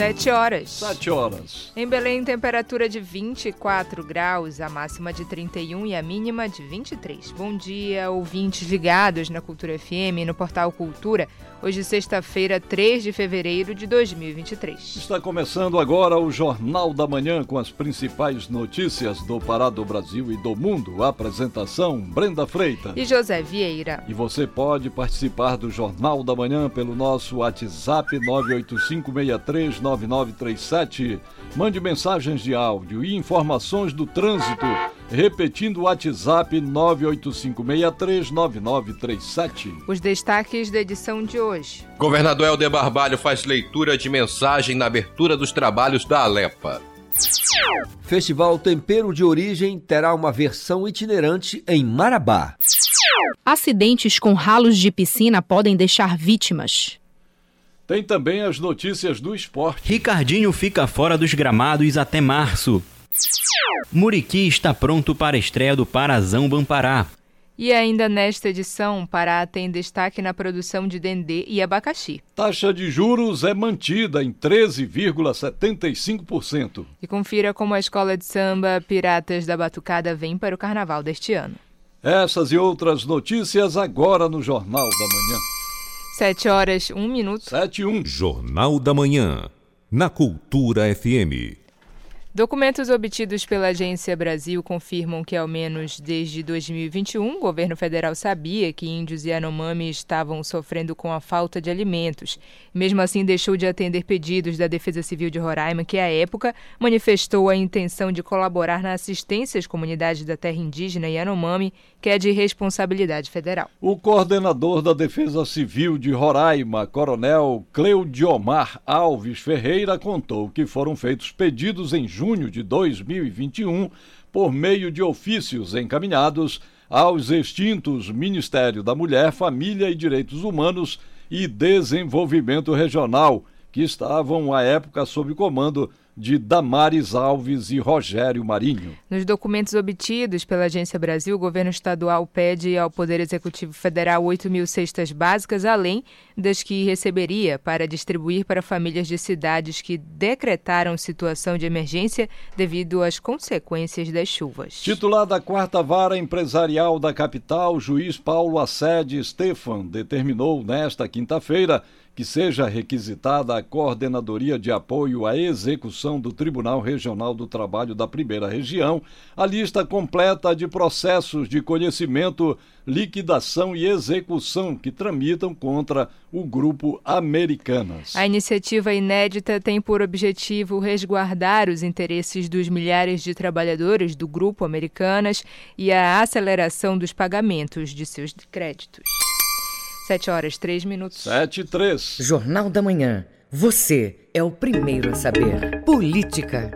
Sete horas. Sete horas. Em Belém, temperatura de 24 graus, a máxima de 31 e a mínima de 23. Bom dia, ouvintes ligados na Cultura FM e no portal Cultura. Hoje, sexta-feira, 3 de fevereiro de 2023. Está começando agora o Jornal da Manhã com as principais notícias do Pará do Brasil e do mundo. A apresentação: Brenda Freitas e José Vieira. E você pode participar do Jornal da Manhã pelo nosso WhatsApp 985639937. Mande mensagens de áudio e informações do trânsito. Repetindo o WhatsApp 985639937. Os destaques da edição de hoje. Governador Helder Barbalho faz leitura de mensagem na abertura dos trabalhos da Alepa. Festival Tempero de Origem terá uma versão itinerante em Marabá. Acidentes com ralos de piscina podem deixar vítimas. Tem também as notícias do esporte. Ricardinho fica fora dos gramados até março. Muriqui está pronto para a estreia do Parazão Bampará. E ainda nesta edição, Pará tem destaque na produção de dendê e abacaxi. Taxa de juros é mantida em 13,75%. E confira como a escola de samba Piratas da Batucada vem para o carnaval deste ano. Essas e outras notícias agora no Jornal da Manhã. Sete horas, um minuto. Sete um. Jornal da Manhã, na Cultura FM. Documentos obtidos pela Agência Brasil confirmam que, ao menos desde 2021, o governo federal sabia que índios e Yanomami estavam sofrendo com a falta de alimentos. Mesmo assim, deixou de atender pedidos da Defesa Civil de Roraima, que, à época, manifestou a intenção de colaborar na assistência às comunidades da terra indígena Yanomami, que é de responsabilidade federal. O coordenador da Defesa Civil de Roraima, Coronel Cleudiomar Alves Ferreira, contou que foram feitos pedidos em junho de 2021 por meio de ofícios encaminhados aos extintos Ministério da Mulher, Família e Direitos Humanos e Desenvolvimento Regional, que estavam à época sob comando de Damares Alves e Rogério Marinho. Nos documentos obtidos pela Agência Brasil, o governo estadual pede ao Poder Executivo Federal 8 mil cestas básicas, além das que receberia para distribuir para famílias de cidades que decretaram situação de emergência devido às consequências das chuvas. Titular da quarta vara empresarial da capital, juiz Paulo Assede Stefan determinou nesta quinta-feira que seja requisitada a coordenadoria de apoio à execução do Tribunal Regional do Trabalho da Primeira Região a lista completa de processos de conhecimento, liquidação e execução que tramitam contra o grupo Americanas. A iniciativa inédita tem por objetivo resguardar os interesses dos milhares de trabalhadores do grupo Americanas e a aceleração dos pagamentos de seus créditos. 7 horas, 3 minutos. 7 e 3. Jornal da Manhã. Você é o primeiro a saber. Política.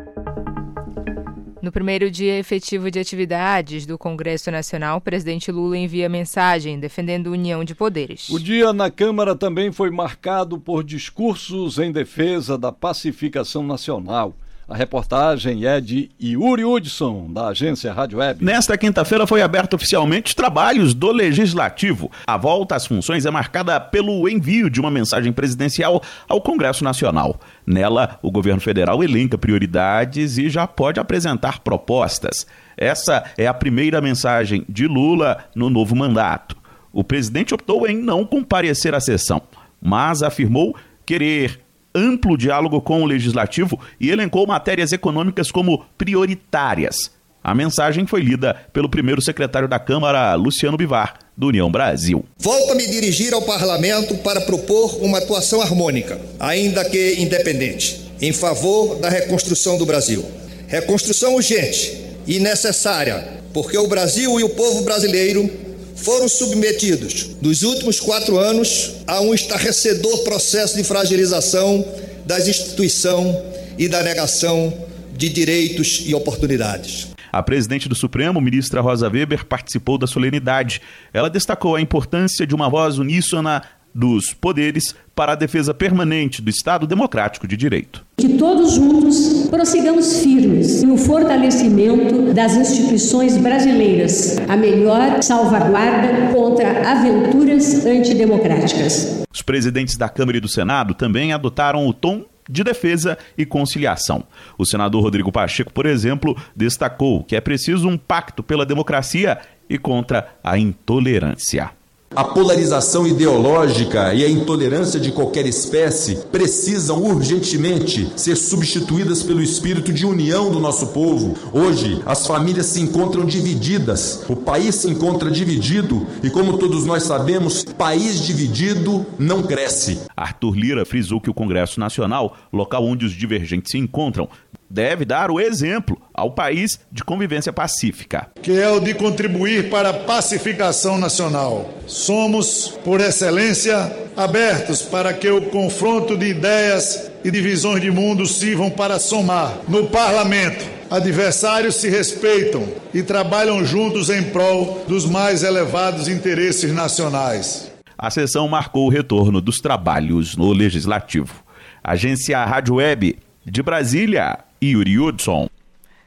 No primeiro dia efetivo de atividades do Congresso Nacional, o presidente Lula envia mensagem defendendo união de poderes. O dia na Câmara também foi marcado por discursos em defesa da pacificação nacional. A reportagem é de Yuri Hudson, da agência Rádio Web. Nesta quinta-feira foi aberto oficialmente os trabalhos do Legislativo. A volta às funções é marcada pelo envio de uma mensagem presidencial ao Congresso Nacional. Nela, o governo federal elenca prioridades e já pode apresentar propostas. Essa é a primeira mensagem de Lula no novo mandato. O presidente optou em não comparecer à sessão, mas afirmou querer amplo diálogo com o legislativo e elencou matérias econômicas como prioritárias. A mensagem foi lida pelo primeiro secretário da Câmara, Luciano Bivar, do União Brasil. Volto a me dirigir ao parlamento para propor uma atuação harmônica, ainda que independente, em favor da reconstrução do Brasil. Reconstrução urgente e necessária, porque o Brasil e o povo brasileiro foram submetidos, nos últimos quatro anos, a um estarrecedor processo de fragilização das instituições e da negação de direitos e oportunidades. A presidente do Supremo, ministra Rosa Weber, participou da solenidade. Ela destacou a importância de uma voz uníssona dos poderes para a defesa permanente do Estado democrático de direito. Que todos juntos prossigamos firmes no fortalecimento das instituições brasileiras, a melhor salvaguarda contra aventuras antidemocráticas. Os presidentes da Câmara e do Senado também adotaram o tom de defesa e conciliação. O senador Rodrigo Pacheco, por exemplo, destacou que é preciso um pacto pela democracia e contra a intolerância. A polarização ideológica e a intolerância de qualquer espécie precisam urgentemente ser substituídas pelo espírito de união do nosso povo. Hoje, as famílias se encontram divididas, o país se encontra dividido e, como todos nós sabemos, país dividido não cresce. Arthur Lira frisou que o Congresso Nacional, local onde os divergentes se encontram, deve dar o exemplo ao país de convivência pacífica. Que é o de contribuir para a pacificação nacional. Somos, por excelência, abertos para que o confronto de ideias e divisões de mundo sirvam para somar. No parlamento, adversários se respeitam e trabalham juntos em prol dos mais elevados interesses nacionais. A sessão marcou o retorno dos trabalhos no Legislativo. Agência Rádio Web de Brasília, Yuri Hudson.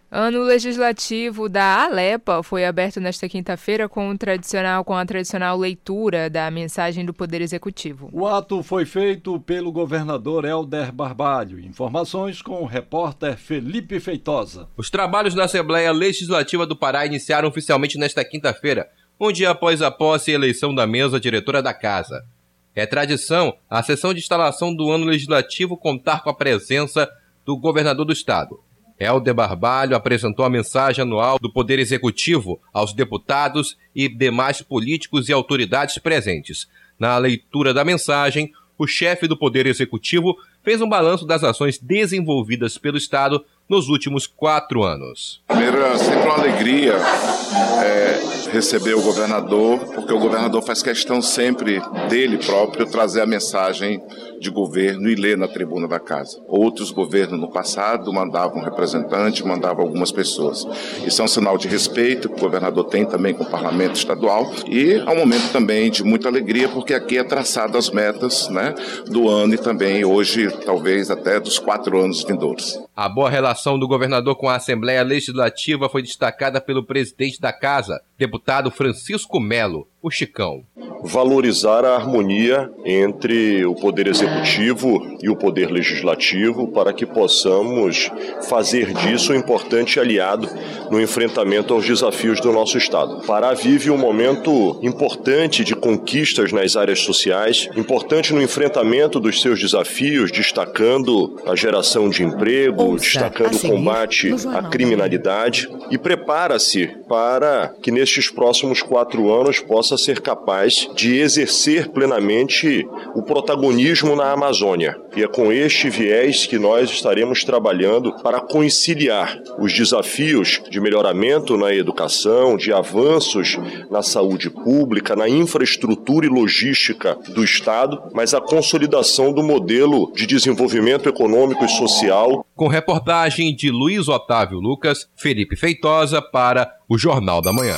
Ano legislativo da Alepa foi aberto nesta quinta-feira com, um tradicional, com a tradicional leitura da mensagem do Poder Executivo. O ato foi feito pelo governador Helder Barbalho. Informações com o repórter Felipe Feitosa. Os trabalhos da Assembleia Legislativa do Pará iniciaram oficialmente nesta quinta-feira, um dia após a posse e eleição da mesa diretora da Casa. É tradição a sessão de instalação do ano legislativo contar com a presença do governador do estado. Helder Barbalho apresentou a mensagem anual do Poder Executivo aos deputados e demais políticos e autoridades presentes. Na leitura da mensagem, o chefe do Poder Executivo fez um balanço das ações desenvolvidas pelo Estado nos últimos quatro anos. Primeiro, é sempre uma alegria é, receber o governador, porque o governador faz questão sempre dele próprio trazer a mensagem de governo e ler na tribuna da casa. Outros governos no passado mandavam representante, mandavam algumas pessoas. Isso é um sinal de respeito que o governador tem também com o parlamento estadual e é um momento também de muita alegria, porque aqui é traçado as metas né, do ano e também hoje, talvez até dos quatro anos vindouros. A boa relação do governador com a Assembleia Legislativa foi destacada pelo presidente da casa, deputado Francisco Melo, o Chicão. Valorizar a harmonia entre o Poder Executivo e o Poder Legislativo para que possamos fazer disso um importante aliado no enfrentamento aos desafios do nosso Estado. Pará vive um momento importante de conquistas nas áreas sociais, importante no enfrentamento dos seus desafios, destacando a geração de emprego, Ouça, destacando o combate à criminalidade e prepara-se para que nestes próximos quatro anos possa ser capaz de exercer plenamente o protagonismo na Amazônia. E é com este viés que nós estaremos trabalhando para conciliar os desafios de melhoramento na educação, de avanços na saúde pública, na infraestrutura e logística do Estado, mas a consolidação do modelo de desenvolvimento econômico e social. Com reportagem de Luiz Otávio Lucas, Felipe Feitosa para o Jornal da Manhã.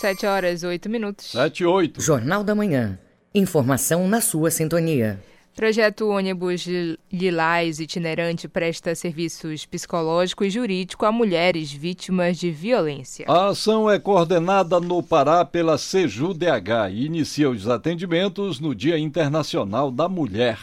7 horas 8 minutos. 7 e 8. Jornal da Manhã. Informação na sua sintonia. Projeto ônibus Lilás itinerante presta serviços psicológico e jurídico a mulheres vítimas de violência. A ação é coordenada no Pará pela CEJU-DH e inicia os atendimentos no Dia Internacional da Mulher.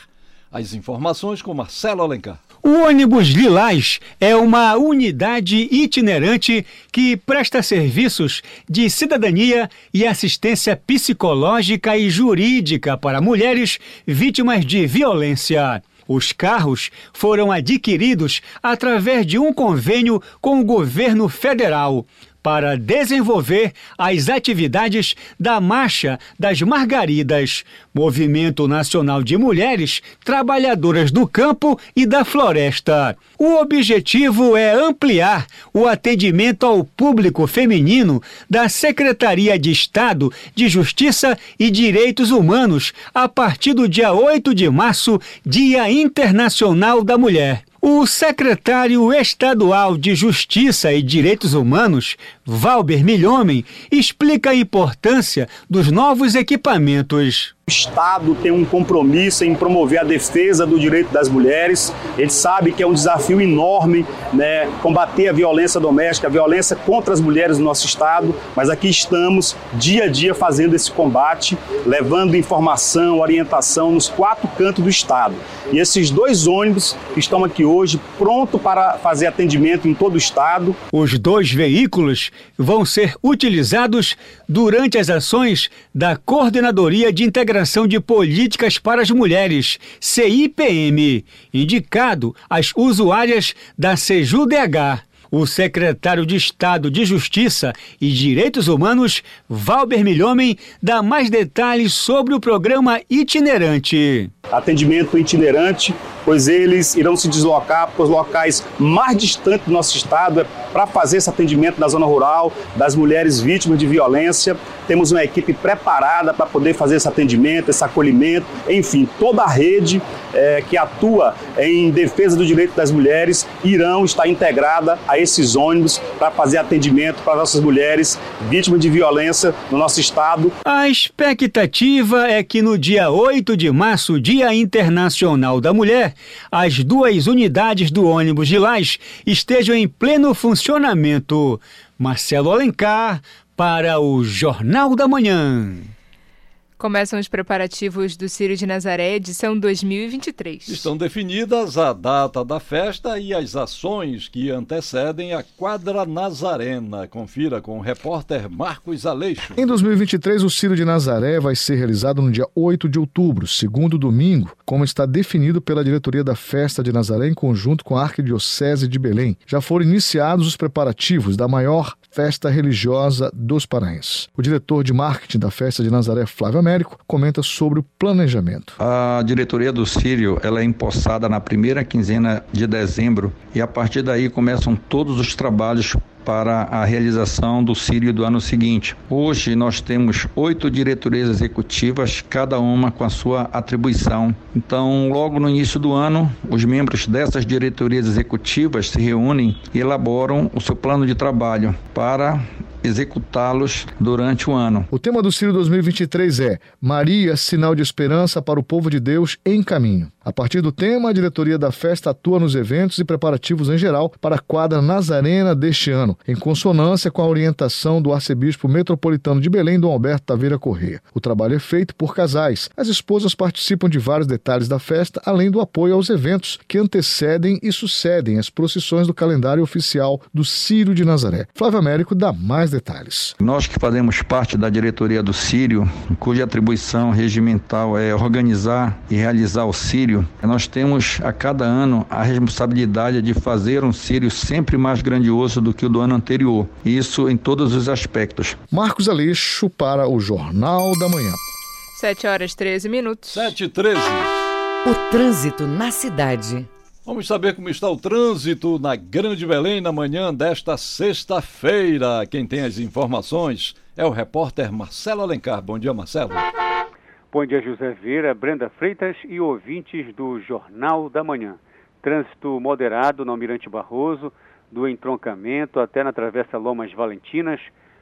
As informações com Marcelo Alencar. O ônibus Lilás é uma unidade itinerante que presta serviços de cidadania e assistência psicológica e jurídica para mulheres vítimas de violência. Os carros foram adquiridos através de um convênio com o governo federal para desenvolver as atividades da Marcha das Margaridas, Movimento Nacional de Mulheres Trabalhadoras do Campo e da Floresta. O objetivo é ampliar o atendimento ao público feminino da Secretaria de Estado de Justiça e Direitos Humanos a partir do dia 8 de março, Dia Internacional da Mulher. O secretário estadual de Justiça e Direitos Humanos, Valber Milhomem, explica a importância dos novos equipamentos. Estado tem um compromisso em promover a defesa do direito das mulheres. Gente sabe que é um desafio enorme né, combater a violência doméstica, a violência contra as mulheres no nosso Estado, mas aqui estamos dia a dia fazendo esse combate, levando informação, orientação nos quatro cantos do Estado. E esses dois ônibus estão aqui hoje pronto para fazer atendimento em todo o Estado. Os dois veículos vão ser utilizados durante as ações da Coordenadoria de Integração Integração de Políticas para as Mulheres, CIPM, indicado às usuárias da SEJUDH. O secretário de Estado de Justiça e Direitos Humanos, Valber Milhomem, dá mais detalhes sobre o programa itinerante. Atendimento itinerante, pois eles irão se deslocar para os locais mais distantes do nosso estado, para fazer esse atendimento na zona rural, das mulheres vítimas de violência. Temos uma equipe preparada para poder fazer esse atendimento, esse acolhimento, enfim, toda a rede é, que atua em defesa do direito das mulheres irão estar integrada a esses ônibus para fazer atendimento para nossas mulheres vítimas de violência no nosso estado. A expectativa é que no dia 8 de março, Dia Internacional da Mulher, as duas unidades do ônibus de Lás estejam em pleno funcionamento. Marcelo Alencar para o Jornal da Manhã. Começam os preparativos do Círio de Nazaré, edição 2023. Estão definidas a data da festa e as ações que antecedem a quadra nazarena. Confira com o repórter Marcos Aleixo. Em 2023, o Círio de Nazaré vai ser realizado no dia 8 de outubro, segundo domingo, como está definido pela diretoria da Festa de Nazaré em conjunto com a Arquidiocese de Belém. Já foram iniciados os preparativos da maior festa religiosa dos paraenses. O diretor de marketing da Festa de Nazaré, Flávio Américo, comenta sobre o planejamento. A diretoria do Sírio ela é empossada na primeira quinzena de dezembro e a partir daí começam todos os trabalhos para a realização do Sírio do ano seguinte. Hoje nós temos oito diretorias executivas, cada uma com a sua atribuição. Então, logo no início do ano, os membros dessas diretorias executivas se reúnem e elaboram o seu plano de trabalho para executá-los durante o ano. O tema do Ciro 2023 é Maria, sinal de esperança para o povo de Deus em caminho. A partir do tema, a diretoria da festa atua nos eventos e preparativos em geral para a quadra Nazarena deste ano, em consonância com a orientação do arcebispo metropolitano de Belém, Dom Alberto Taveira Corrêa. O trabalho é feito por casais. As esposas participam de vários detalhes da festa, além do apoio aos eventos que antecedem e sucedem as procissões do calendário oficial do Círio de Nazaré. Flávio Américo dá mais detalhes. Nós que fazemos parte da diretoria do Círio, cuja atribuição regimental é organizar e realizar o Círio, Sírio, nós temos a cada ano a responsabilidade de fazer um Sírio sempre mais grandioso do que o do ano anterior. Isso em todos os aspectos. Marcos Aleixo para o Jornal da Manhã. 7 horas 13 minutos. 7 e 13. O trânsito na cidade. Vamos saber como está o trânsito na Grande Belém na manhã desta sexta-feira. Quem tem as informações é o repórter Marcelo Alencar. Bom dia, Marcelo. Bom dia, José Vieira, Brenda Freitas e ouvintes do Jornal da Manhã. Trânsito moderado no Almirante Barroso, do entroncamento até na Travessa Lomas Valentinas,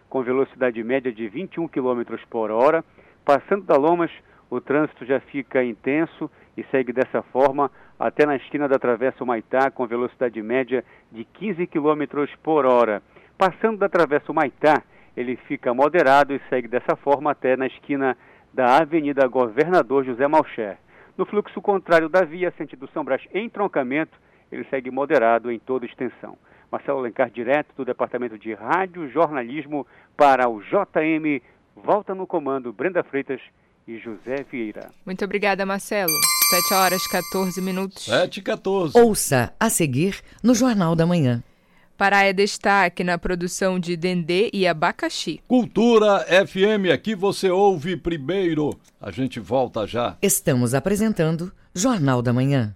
com velocidade média de 21 km por hora. Passando da Lomas, o trânsito já fica intenso e segue dessa forma até na esquina da Travessa Maitá, com velocidade média de 15 km por hora. Passando da Travessa Maitá, ele fica moderado e segue dessa forma até na esquina da Avenida Governador José Malcher. No fluxo contrário da via, sentido São Brás, em troncamento, ele segue moderado em toda extensão. Marcelo Alencar, direto do Departamento de Rádio Jornalismo para o JM. Volta no comando Brenda Freitas e José Vieira. Muito obrigada, Marcelo. 7 horas 14 minutos. 7 e 14. Ouça a seguir no Jornal da Manhã. Pará é destaque na produção de dendê e abacaxi. Cultura FM, aqui você ouve primeiro. A gente volta já. Estamos apresentando Jornal da Manhã.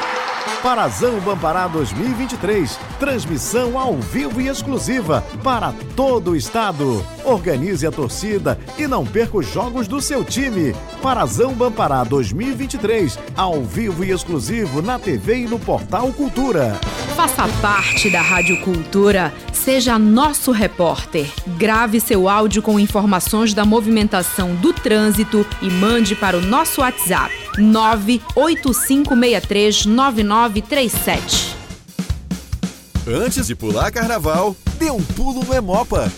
Parazão Bampará 2023. Transmissão ao vivo e exclusiva para todo o estado. Organize a torcida e não perca os jogos do seu time. Parazão Bampará 2023. Ao vivo e exclusivo na TV e no Portal Cultura. Faça parte da Rádio Cultura. Seja nosso repórter. Grave seu áudio com informações da movimentação do trânsito e mande para o nosso WhatsApp 985639937. Antes de pular carnaval, dê um pulo no Emopa.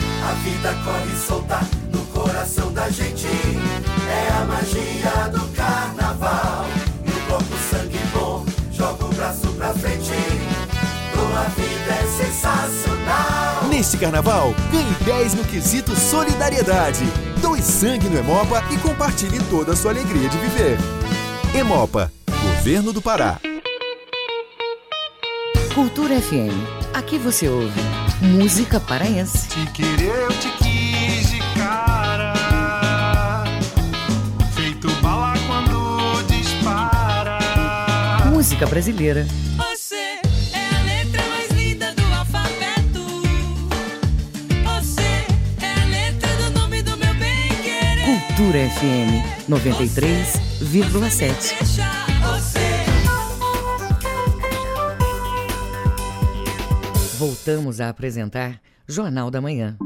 A vida corre solta no coração da gente. É a magia do carnaval. No bloco sangue bom, joga o braço pra frente. Neste carnaval, ganhe 10 no quesito solidariedade. Doe sangue no Emopa e compartilhe toda a sua alegria de viver. Emopa, Governo do Pará. Cultura FM. Aqui você ouve música paraense. Te querer, eu te quis de cara. Feito bala quando dispara. Música brasileira. Cultura FM 93,7. Deixa você. Voltamos a apresentar Jornal da Manhã.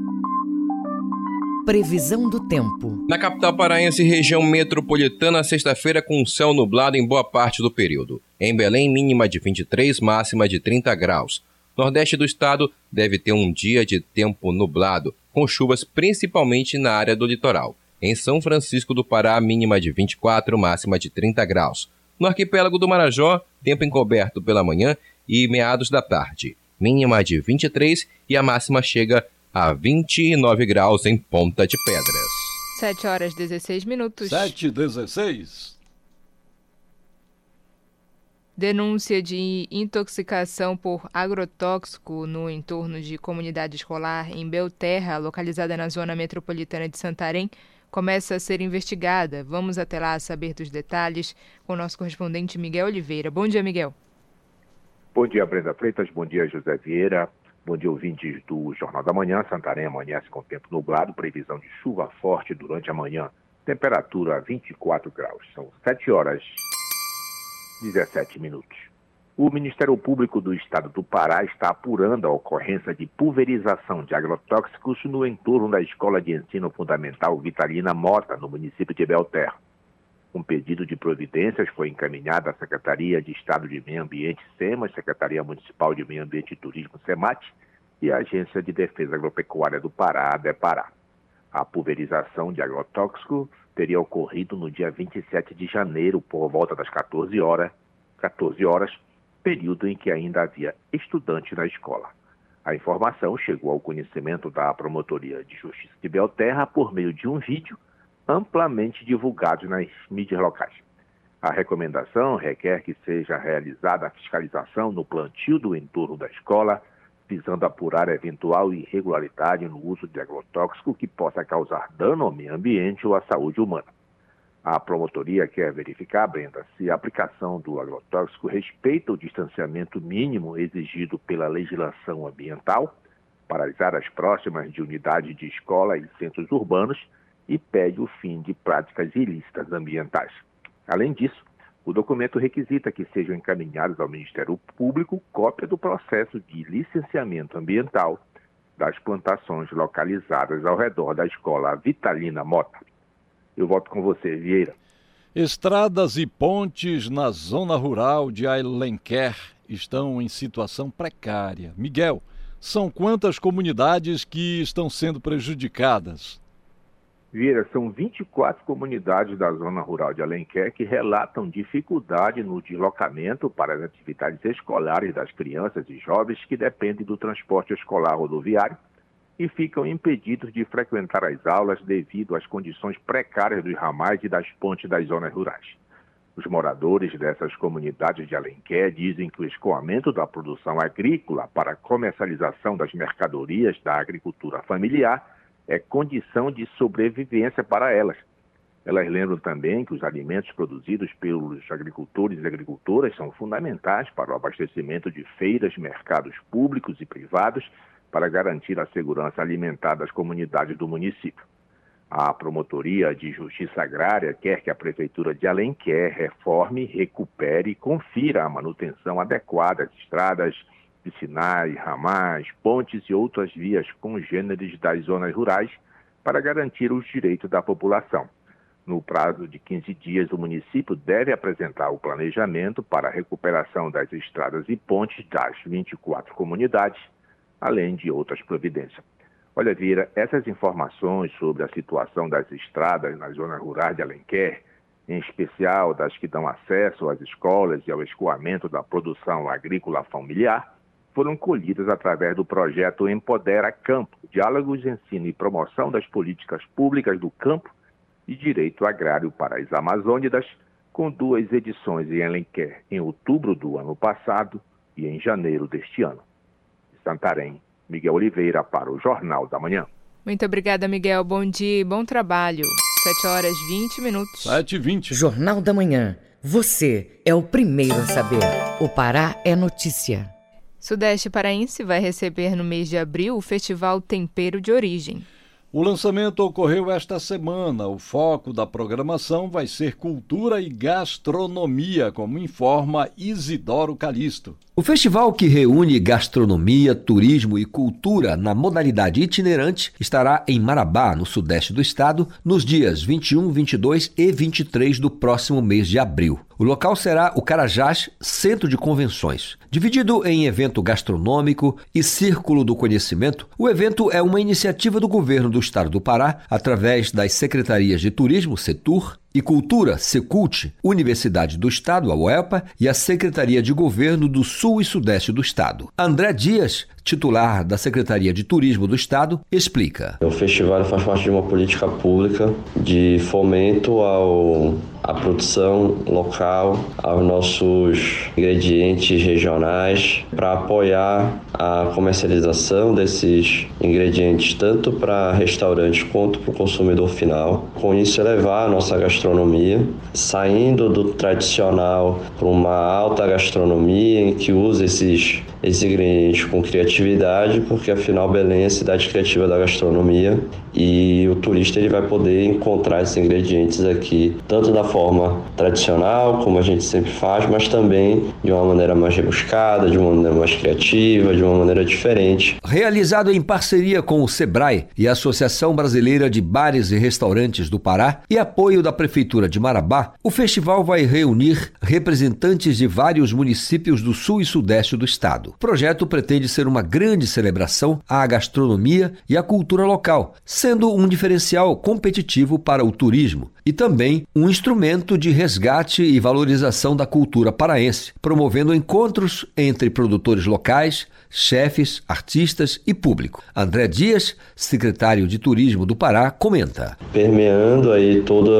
Previsão do tempo. Na capital paraense região metropolitana, sexta-feira com céu nublado em boa parte do período. Em Belém, mínima de 23, máxima de 30 graus. Nordeste do estado deve ter um dia de tempo nublado, com chuvas principalmente na área do litoral. Em São Francisco do Pará, mínima de 24, máxima de 30 graus. No arquipélago do Marajó, tempo encoberto pela manhã e meados da tarde. Mínima de 23 e a máxima chega a 29 graus em Ponta de Pedras. 7 horas 16 minutos. 7 16. Denúncia de intoxicação por agrotóxico no entorno de comunidade escolar em Belterra, localizada na zona metropolitana de Santarém, começa a ser investigada. Vamos até lá saber dos detalhes com o nosso correspondente Miguel Oliveira. Bom dia, Miguel. Bom dia, Brenda Freitas. Bom dia, José Vieira. Bom dia, ouvintes do Jornal da Manhã. Santarém amanhece com tempo nublado, previsão de chuva forte durante a manhã. Temperatura 24 graus. São 7 horas 17 minutos. O Ministério Público do Estado do Pará está apurando a ocorrência de pulverização de agrotóxicos no entorno da Escola de Ensino Fundamental Vitalina Mota, no município de Belterra. Um pedido de providências foi encaminhado à Secretaria de Estado de Meio Ambiente, SEMAS, Secretaria Municipal de Meio Ambiente e Turismo, SEMAT, e a Agência de Defesa Agropecuária do Pará, ADEPARÁ. A pulverização de agrotóxico teria ocorrido no dia 27 de janeiro, por volta das 14 horas, 14 horas, período em que ainda havia estudante na escola. A informação chegou ao conhecimento da Promotoria de Justiça de Belterra por meio de um vídeo amplamente divulgado nas mídias locais. A recomendação requer que seja realizada a fiscalização no plantio do entorno da escola, visando apurar eventual irregularidade no uso de agrotóxico que possa causar dano ao meio ambiente ou à saúde humana. A promotoria quer verificar, Brenda, se a aplicação do agrotóxico respeita o distanciamento mínimo exigido pela legislação ambiental, paralisar as próximas de unidades de escola e centros urbanos e pede o fim de práticas ilícitas ambientais. Além disso, o documento requisita que sejam encaminhados ao Ministério Público cópia do processo de licenciamento ambiental das plantações localizadas ao redor da escola Vitalina Mota. Eu volto com você, Vieira. Estradas e pontes na zona rural de Alenquer estão em situação precária. Miguel, são quantas comunidades que estão sendo prejudicadas? Vieira, são 24 comunidades da zona rural de Alenquer que relatam dificuldade no deslocamento para as atividades escolares das crianças e jovens que dependem do transporte escolar rodoviário e ficam impedidos de frequentar as aulas devido às condições precárias dos ramais e das pontes das zonas rurais. Os moradores dessas comunidades de Alenquer dizem que o escoamento da produção agrícola para a comercialização das mercadorias da agricultura familiar é condição de sobrevivência para elas. Elas lembram também que os alimentos produzidos pelos agricultores e agricultoras são fundamentais para o abastecimento de feiras, mercados públicos e privados para garantir a segurança alimentar das comunidades do município. A Promotoria de Justiça Agrária quer que a Prefeitura de Alenquer reforme, recupere e confira a manutenção adequada das estradas, vicinais, ramais, pontes e outras vias congêneres das zonas rurais para garantir os direitos da população. No prazo de 15 dias, o município deve apresentar o planejamento para a recuperação das estradas e pontes das 24 comunidades, além de outras providências. Olha, Vira, essas informações sobre a situação das estradas na zona rural de Alenquer, em especial das que dão acesso às escolas e ao escoamento da produção agrícola familiar, foram colhidas através do projeto Empodera Campo, Diálogos, Ensino e Promoção das Políticas Públicas do Campo e Direito Agrário para as Amazônidas, com duas edições em Alenquer, em outubro do ano passado e em janeiro deste ano. Santarém, Miguel Oliveira para o Jornal da Manhã. Muito obrigada, Miguel. Bom dia e bom trabalho. 7 horas 20 minutos. 7 e 20. Jornal da Manhã. Você é o primeiro a saber. O Pará é notícia. Sudeste Paraense vai receber no mês de abril o Festival Tempero de Origem. O lançamento ocorreu esta semana. O foco da programação vai ser cultura e gastronomia, como informa Isidoro Calixto. O festival que reúne gastronomia, turismo e cultura na modalidade itinerante estará em Marabá, no sudeste do estado, nos dias 21, 22 e 23 do próximo mês de abril. O local será o Carajás Centro de Convenções. Dividido em evento gastronômico e Círculo do Conhecimento, o evento é uma iniciativa do governo do estado do Pará, através das secretarias de Turismo, Setur, e Cultura, Secult, Universidade do Estado, a UEPA, e a Secretaria de Governo do Sul e Sudeste do Estado. André Dias, titular da Secretaria de Turismo do Estado, explica. O festival faz parte de uma política pública de fomento ao à produção local, aos nossos ingredientes regionais, para apoiar a comercialização desses ingredientes tanto para restaurantes quanto para o consumidor final. Com isso, elevar a nossa gastronomia, saindo do tradicional para uma alta gastronomia em que usa esses, esses ingredientes com criatividade, porque afinal Belém é a cidade criativa da gastronomia e o turista ele vai poder encontrar esses ingredientes aqui, tanto da forma tradicional, como a gente sempre faz, mas também de uma maneira mais rebuscada, de uma maneira mais criativa, de uma maneira diferente. Realizado em parceria com o SEBRAE e a Associação Brasileira de Bares e Restaurantes do Pará e apoio da Prefeitura de Marabá, o festival vai reunir representantes de vários municípios do sul e sudeste do estado. O projeto pretende ser uma grande celebração à gastronomia e à cultura local, sendo um diferencial competitivo para o turismo e também um instrumento de resgate e valorização da cultura paraense, promovendo encontros entre produtores locais, chefes, artistas e público. André Dias, secretário de Turismo do Pará, comenta. Permeando aí todos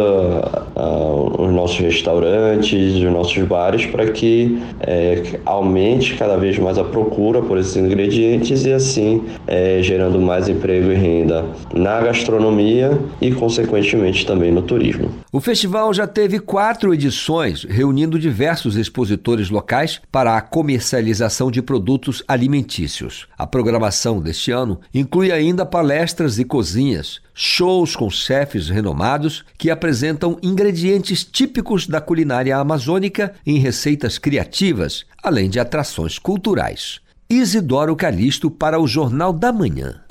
os nossos restaurantes, os nossos bares, para que é, aumente cada vez mais a procura por esses ingredientes e assim é, gerando mais emprego e renda na gastronomia e, consequentemente, também no turismo. O festival já teve quatro edições, reunindo diversos expositores locais para a comercialização de produtos alimentícios. A programação deste ano inclui ainda palestras e cozinhas, shows com chefes renomados que apresentam ingredientes típicos da culinária amazônica em receitas criativas, além de atrações culturais. Isidoro Calixto para o Jornal da Manhã.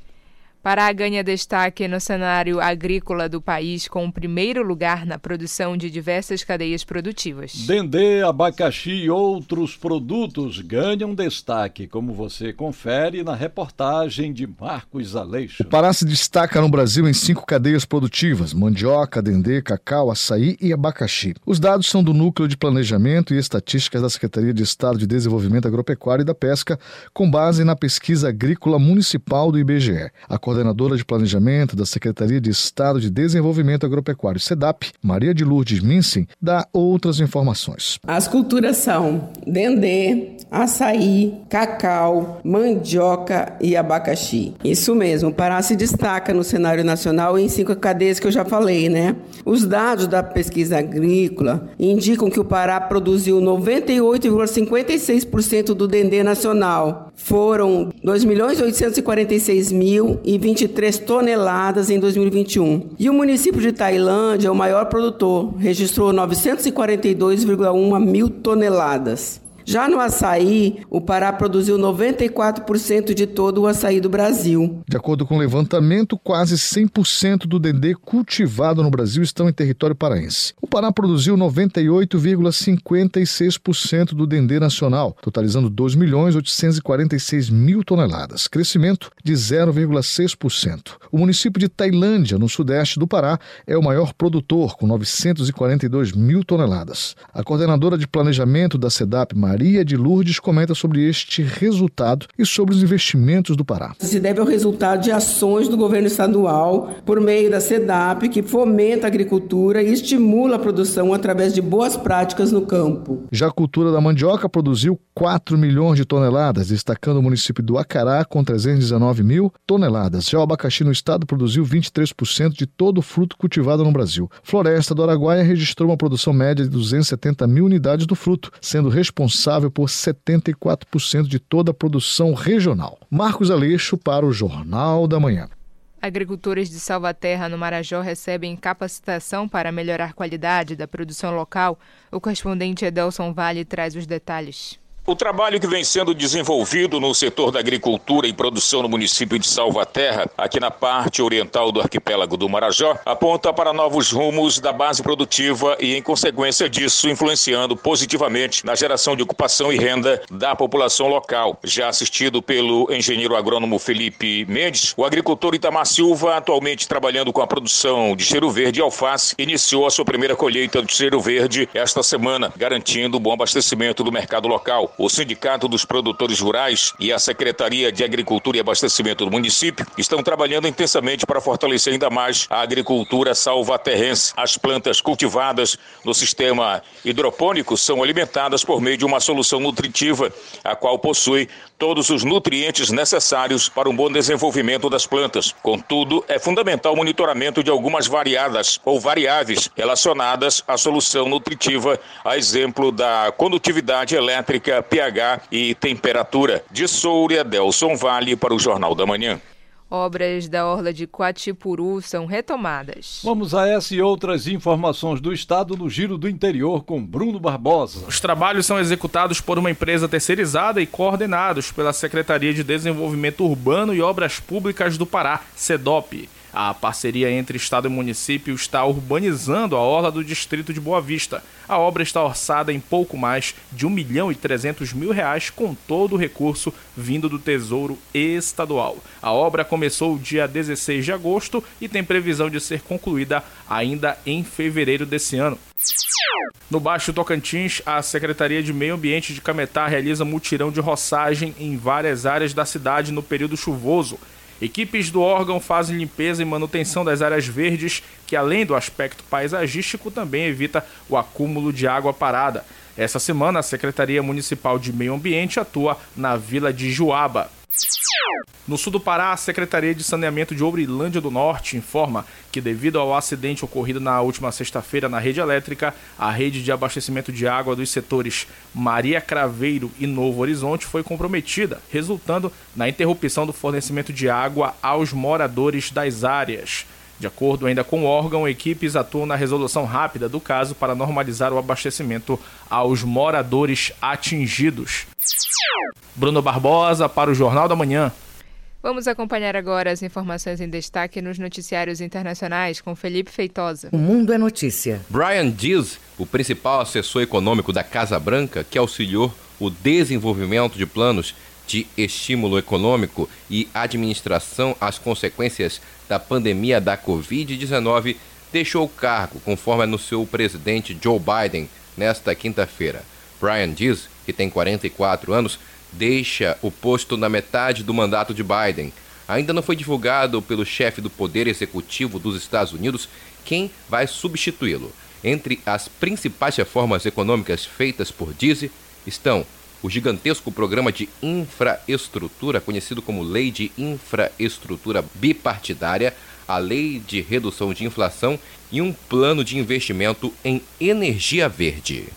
Pará ganha destaque no cenário agrícola do país com o primeiro lugar na produção de diversas cadeias produtivas. Dendê, abacaxi e outros produtos ganham destaque, como você confere na reportagem de Marcos Aleixo. O Pará se destaca no Brasil em cinco cadeias produtivas: mandioca, dendê, cacau, açaí e abacaxi. Os dados são do Núcleo de Planejamento e Estatísticas da Secretaria de Estado de Desenvolvimento Agropecuário e da Pesca, com base na pesquisa agrícola municipal do IBGE. A coordenadora de planejamento da Secretaria de Estado de Desenvolvimento Agropecuário, SEDAP, Maria de Lourdes Minsen, dá outras informações. As culturas são dendê, açaí, cacau, mandioca e abacaxi. Isso mesmo, o Pará se destaca no cenário nacional em cinco cadeias que eu já falei, né? Os dados da pesquisa agrícola indicam que o Pará produziu 98,56% do dendê nacional. Foram 2.846.023 toneladas em 2021. E o município de Tailândia é o maior produtor, registrou 942,1 mil toneladas. Já no açaí, o Pará produziu 94% de todo o açaí do Brasil. De acordo com o levantamento, quase 100% do dendê cultivado no Brasil estão em território paraense. O Pará produziu 98,56% do dendê nacional, totalizando 2 milhões 846 mil toneladas, crescimento de 0,6%. O município de Tailândia, no sudeste do Pará, é o maior produtor, com 942 mil toneladas. A coordenadora de planejamento da SEDAP, Maria de Lourdes comenta sobre este resultado e sobre os investimentos do Pará. Se deve ao resultado de ações do governo estadual por meio da SEDAP, que fomenta a agricultura e estimula a produção através de boas práticas no campo. Já a cultura da mandioca produziu 4 milhões de toneladas, destacando o município do Acará com 319 mil toneladas. Já o abacaxi no estado produziu 23% de todo o fruto cultivado no Brasil. Floresta do Araguaia registrou uma produção média de 270 mil unidades do fruto, sendo responsável responsável por 74% de toda a produção regional. Marcos Aleixo para o Jornal da Manhã. Agricultores de Salvaterra, no Marajó, recebem capacitação para melhorar a qualidade da produção local. O correspondente Edelson Vale traz os detalhes. O trabalho que vem sendo desenvolvido no setor da agricultura e produção no município de Salvaterra, aqui na parte oriental do arquipélago do Marajó, aponta para novos rumos da base produtiva e, em consequência disso, influenciando positivamente na geração de ocupação e renda da população local. Já assistido pelo engenheiro agrônomo Felipe Mendes, o agricultor Itamar Silva, atualmente trabalhando com a produção de cheiro verde e alface, iniciou a sua primeira colheita de cheiro verde esta semana, garantindo o bom abastecimento do mercado local o Sindicato dos Produtores Rurais e a Secretaria de Agricultura e Abastecimento do município estão trabalhando intensamente para fortalecer ainda mais a agricultura salvaterrense. As plantas cultivadas no sistema hidropônico são alimentadas por meio de uma solução nutritiva, a qual possui todos os nutrientes necessários para um bom desenvolvimento das plantas. Contudo, é fundamental o monitoramento de algumas variadas ou variáveis relacionadas à solução nutritiva, a exemplo da condutividade elétrica pH e temperatura. De Soura, Delson Vale para o Jornal da Manhã. Obras da Orla de Quatipuru são retomadas. Vamos a essa e outras informações do estado no Giro do Interior com Bruno Barbosa. Os trabalhos são executados por uma empresa terceirizada e coordenados pela Secretaria de Desenvolvimento Urbano e Obras Públicas do Pará, SEDOP. A parceria entre Estado e município está urbanizando a orla do distrito de Boa Vista. A obra está orçada em pouco mais de 1 milhão e 300 mil reais, com todo o recurso vindo do Tesouro Estadual. A obra começou dia 16 de agosto e tem previsão de ser concluída ainda em fevereiro desse ano. No Baixo Tocantins, a Secretaria de Meio Ambiente de Cametá realiza mutirão de roçagem em várias áreas da cidade no período chuvoso. Equipes do órgão fazem limpeza e manutenção das áreas verdes, que além do aspecto paisagístico também evita o acúmulo de água parada. Essa semana, a Secretaria Municipal de Meio Ambiente atua na Vila de Juaba. No sul do Pará, a Secretaria de Saneamento de Obrilândia do Norte informa que, devido ao acidente ocorrido na última sexta-feira na rede elétrica, a rede de abastecimento de água dos setores Maria Craveiro e Novo Horizonte foi comprometida, resultando na interrupção do fornecimento de água aos moradores das áreas. De acordo ainda com o órgão, equipes atuam na resolução rápida do caso para normalizar o abastecimento aos moradores atingidos. Bruno Barbosa para o Jornal da Manhã. Vamos acompanhar agora as informações em destaque nos noticiários internacionais com Felipe Feitosa. O Mundo é Notícia. Brian Dees, o principal assessor econômico da Casa Branca, que auxiliou o desenvolvimento de planos de estímulo econômico e administração às consequências da pandemia da Covid-19, deixou o cargo, conforme anunciou o presidente Joe Biden nesta quinta-feira. Brian Dees, que tem 44 anos, deixa o posto na metade do mandato de Biden. ainda não foi divulgado pelo chefe do Poder Executivo dos Estados Unidos quem vai substituí-lo. Entre as principais reformas econômicas feitas por Dizzy estão o gigantesco programa de infraestrutura, conhecido como Lei de Infraestrutura Bipartidária, a Lei de Redução de Inflação e um plano de investimento em energia verde.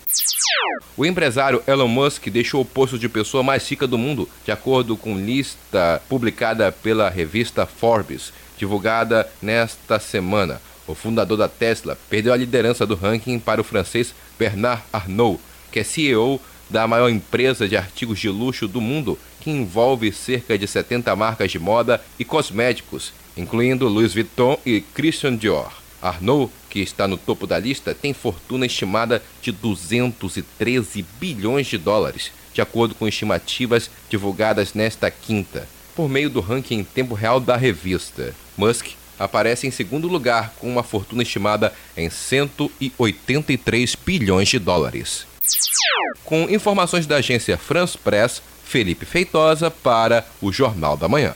O empresário Elon Musk deixou o posto de pessoa mais rica do mundo, de acordo com lista publicada pela revista Forbes, divulgada nesta semana. O fundador da Tesla perdeu a liderança do ranking para o francês Bernard Arnault, que é CEO da maior empresa de artigos de luxo do mundo, que envolve cerca de 70 marcas de moda e cosméticos, incluindo Louis Vuitton e Christian Dior. Arnault, que está no topo da lista, tem fortuna estimada de 213 bilhões de dólares, de acordo com estimativas divulgadas nesta quinta, por meio do ranking em tempo real da revista. Musk aparece em segundo lugar com uma fortuna estimada em 183 bilhões de dólares. Com informações da agência France Press, Felipe Feitosa para o Jornal da Manhã.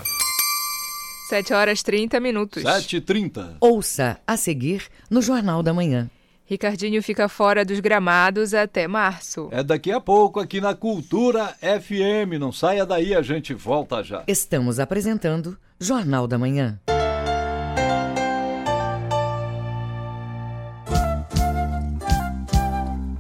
7 horas 30 minutos. 7h30. Ouça a seguir no Jornal da Manhã. Ricardinho fica fora dos gramados até março. É daqui a pouco aqui na Cultura FM. Não saia daí, a gente volta já. Estamos apresentando Jornal da Manhã.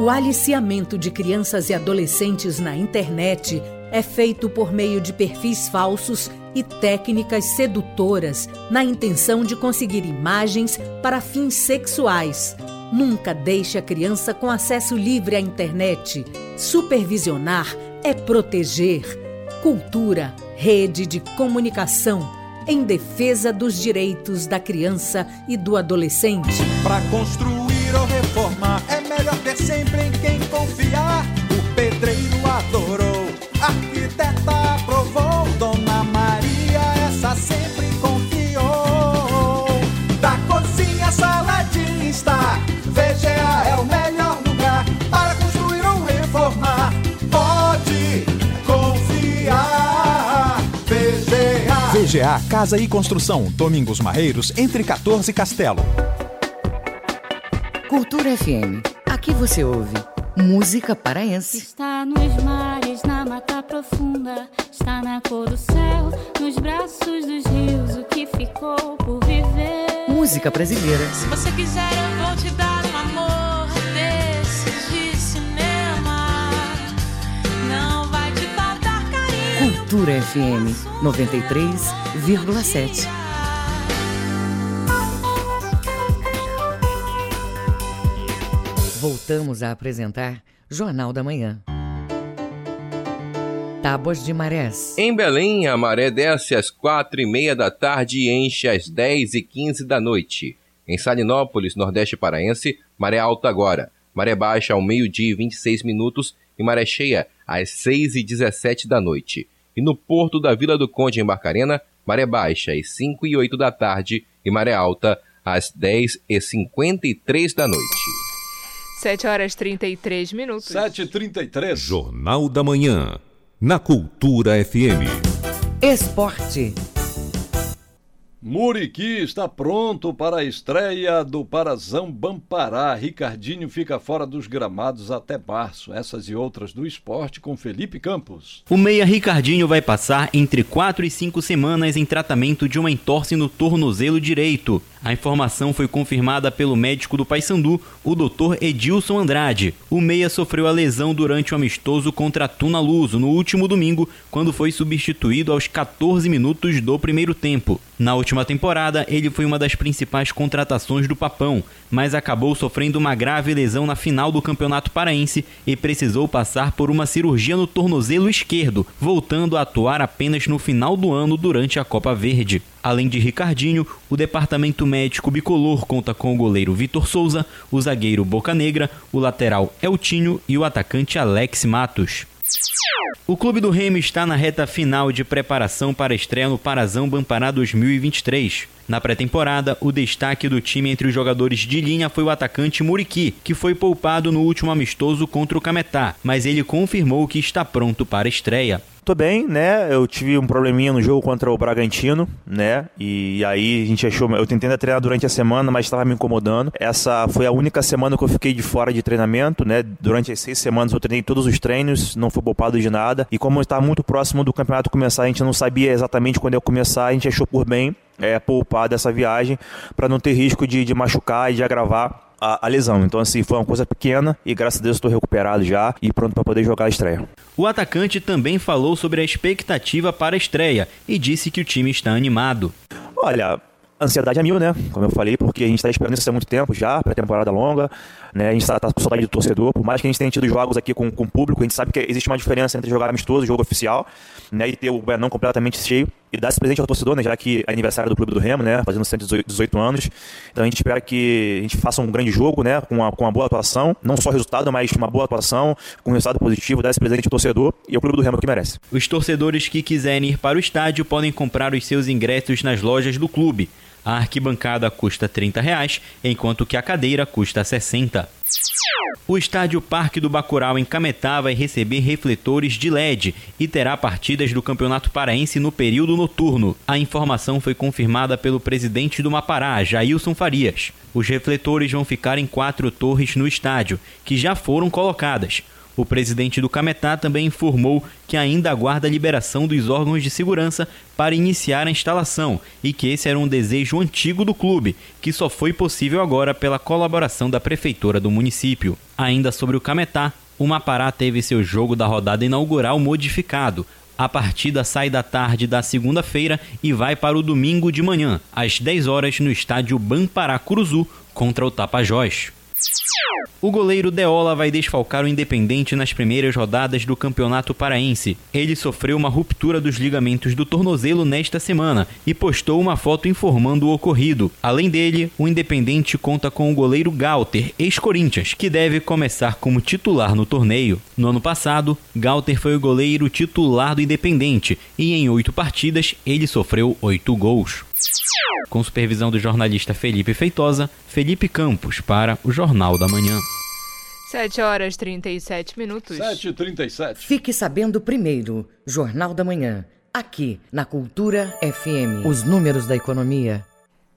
O aliciamento de crianças e adolescentes na internet é feito por meio de perfis falsos e técnicas sedutoras na intenção de conseguir imagens para fins sexuais. Nunca deixe a criança com acesso livre à internet. Supervisionar é proteger. Cultura, rede de comunicação em defesa dos direitos da criança e do adolescente. Para construir VGA Casa e Construção, Domingos Marreiros, entre 14 e Castelo. Cultura FM. Aqui você ouve música paraense. Está nos mares, na mata profunda, está na cor do céu, nos braços dos rios, o que ficou por viver. Música brasileira. Se você quiser, eu vou te dar um amor Cultura FM 93,7. Voltamos a apresentar Jornal da Manhã. Tábuas de marés. Em Belém, a maré desce às quatro e meia da tarde e enche às dez e quinze da noite. Em Salinópolis, Nordeste Paraense, maré alta agora. Maré baixa ao meio-dia e 26 minutos e maré cheia às seis e dezessete da noite. E no porto da Vila do Conde, em Barcarena, maré baixa às cinco e oito da tarde e maré alta às dez e cinquenta e três da noite. 7 horas 33 minutos. 7h33. Jornal da Manhã. Na Cultura FM. Esporte. Muriqui está pronto para a estreia do Parazão Bampará. Ricardinho fica fora dos gramados até março. Essas e outras do esporte com Felipe Campos. O meia Ricardinho vai passar entre 4 e 5 semanas em tratamento de uma entorse no tornozelo direito. A informação foi confirmada pelo médico do Paysandu, o Dr. Edilson Andrade. O meia sofreu a lesão durante o amistoso contra Tuna Luso no último domingo, quando foi substituído aos 14 minutos do primeiro tempo. Na última temporada, ele foi uma das principais contratações do Papão, mas acabou sofrendo uma grave lesão na final do Campeonato Paraense e precisou passar por uma cirurgia no tornozelo esquerdo, voltando a atuar apenas no final do ano durante a Copa Verde. Além de Ricardinho, o departamento médico bicolor conta com o goleiro Vitor Souza, o zagueiro Boca Negra, o lateral Eltinho e o atacante Alex Matos. O clube do Remo está na reta final de preparação para a estreia no Parazão Bampará 2023. Na pré-temporada, o destaque do time entre os jogadores de linha foi o atacante Muriqui, que foi poupado no último amistoso contra o Cametá, mas ele confirmou que está pronto para a estreia. Tô bem, né? Eu tive um probleminha no jogo contra o Bragantino, né? E aí a gente achou. Eu tentei treinar durante a semana, mas estava me incomodando. Essa foi a única semana que eu fiquei de fora de treinamento, né? Durante as seis semanas eu treinei todos os treinos, não fui poupado de nada. E como estava muito próximo do campeonato começar, a gente não sabia exatamente quando ia começar, a gente achou por bem é, poupar dessa viagem para não ter risco de, de machucar e de agravar a, a, lesão. Então, assim, foi uma coisa pequena e graças a Deus estou recuperado já e pronto para poder jogar a estreia. O atacante também falou sobre a expectativa para a estreia e disse que o time está animado. Olha, ansiedade é mil, né? Como eu falei, porque a gente está esperando isso há muito tempo já, pré-temporada longa, né? A gente está tá com saudade do torcedor, por mais que a gente tenha tido jogos aqui com, com o público, a gente sabe que existe uma diferença entre jogar amistoso jogo oficial, né? E ter o não completamente cheio e dar esse presente ao torcedor, né? Já que é aniversário do Clube do Remo, né? Fazendo 118 anos. Então a gente espera que a gente faça um grande jogo, né? Com uma, com uma boa atuação, não só resultado, mas uma boa atuação, com resultado positivo, dar esse presente ao torcedor e ao Clube do Remo que merece. Os torcedores que quiserem ir para o estádio podem comprar os seus ingressos nas lojas do clube. A arquibancada custa 30 reais, enquanto que a cadeira custa R$ 60. O estádio Parque do Bacurau em Cametá vai receber refletores de LED e terá partidas do Campeonato Paraense no período noturno. A informação foi confirmada pelo presidente do Mapará, Jailson Farias. Os refletores vão ficar em quatro torres no estádio, que já foram colocadas. O presidente do Cametá também informou que ainda aguarda a liberação dos órgãos de segurança para iniciar a instalação e que esse era um desejo antigo do clube, que só foi possível agora pela colaboração da prefeitura do município. Ainda sobre o Cametá, o Mapará teve seu jogo da rodada inaugural modificado. A partida sai da tarde da segunda-feira e vai para o domingo de manhã, às 10 horas, no estádio Bampará Curuzu, contra o Tapajós. O goleiro Deola vai desfalcar o Independente nas primeiras rodadas do Campeonato Paraense. Ele sofreu uma ruptura dos ligamentos do tornozelo nesta semana e postou uma foto informando o ocorrido. Além dele, o Independente conta com o goleiro Galter, ex-Corinthians, que deve começar como titular no torneio. No ano passado, Galter foi o goleiro titular do Independente e em oito partidas ele sofreu oito gols. Com supervisão do jornalista Felipe Feitosa, Felipe Campos para o Jornal da Manhã. 7 horas 37 minutos. 7h37. Fique sabendo primeiro, Jornal da Manhã, aqui na Cultura FM. Os números da economia.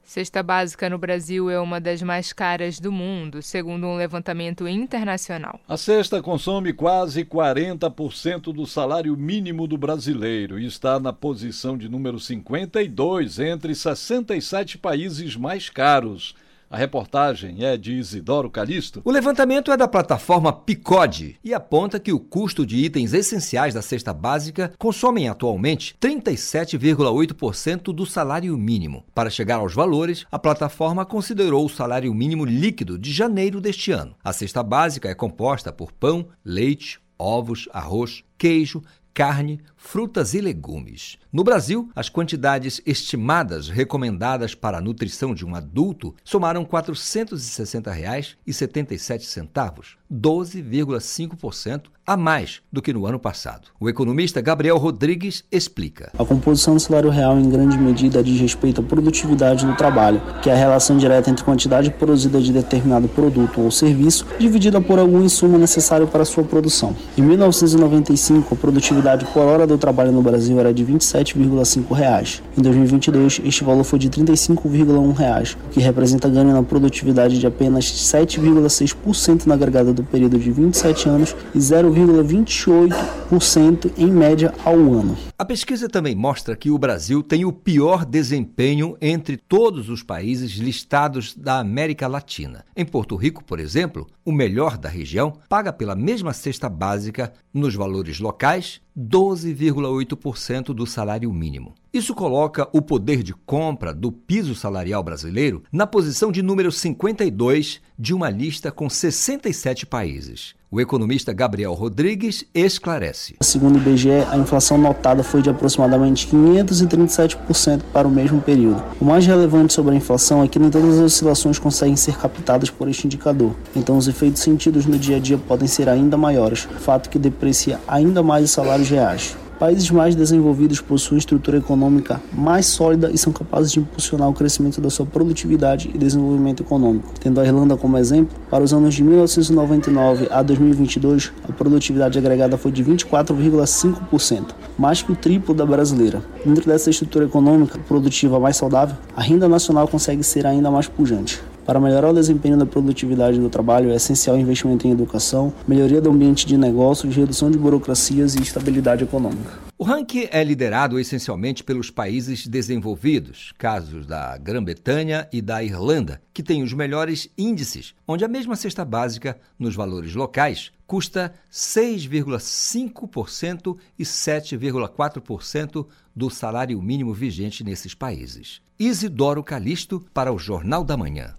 Cesta básica no Brasil é uma das mais caras do mundo, segundo um levantamento internacional. A cesta consome quase 40% do salário mínimo do brasileiro e está na posição de número 52 entre 67 países mais caros. A reportagem é de Isidoro Calixto. O levantamento é da plataforma Picode e aponta que o custo de itens essenciais da cesta básica consomem atualmente 37,8% do salário mínimo. Para chegar aos valores, a plataforma considerou o salário mínimo líquido de janeiro deste ano. A cesta básica é composta por pão, leite, ovos, arroz, queijo, carne, frutas e legumes. No Brasil, as quantidades estimadas recomendadas para a nutrição de um adulto somaram R$ 460,77, 12,5% a mais do que no ano passado. O economista Gabriel Rodrigues explica. A composição do salário real em grande medida diz respeito à produtividade do trabalho, que é a relação direta entre quantidade produzida de determinado produto ou serviço dividida por algum insumo necessário para sua produção. Em 1995, a produtividade por hora do trabalho no Brasil era de 27,5 reais. Em 2022, este valor foi de 35,1 reais, o que representa ganho na produtividade de apenas 7,6% na agregada do período de 27 anos e 0,28% em média ao ano. A pesquisa também mostra que o Brasil tem o pior desempenho entre todos os países listados da América Latina. Em Porto Rico, por exemplo, o melhor da região paga pela mesma cesta básica nos valores locais 12,8% do salário mínimo. Isso coloca o poder de compra do piso salarial brasileiro na posição de número 52 de uma lista com 67 países. O economista Gabriel Rodrigues esclarece. Segundo o IBGE, a inflação notada foi de aproximadamente 537% para o mesmo período. O mais relevante sobre a inflação é que nem todas as oscilações conseguem ser captadas por este indicador, então os efeitos sentidos no dia a dia podem ser ainda maiores, fato que deprecia ainda mais os salários reais. Países mais desenvolvidos possuem estrutura econômica mais sólida e são capazes de impulsionar o crescimento da sua produtividade e desenvolvimento econômico. Tendo a Irlanda como exemplo, para os anos de 1999 a 2022, a produtividade agregada foi de 24,5%, mais que o triplo da brasileira. Dentro dessa estrutura econômica produtiva mais saudável, a renda nacional consegue ser ainda mais pujante. Para melhorar o desempenho da produtividade do trabalho, é essencial o investimento em educação, melhoria do ambiente de negócios, redução de burocracias e estabilidade econômica. O ranking é liderado essencialmente pelos países desenvolvidos, casos da Grã-Bretanha e da Irlanda, que têm os melhores índices, onde a mesma cesta básica, nos valores locais, custa 6,5% e 7,4% do salário mínimo vigente nesses países. Isidoro Calixto para o Jornal da Manhã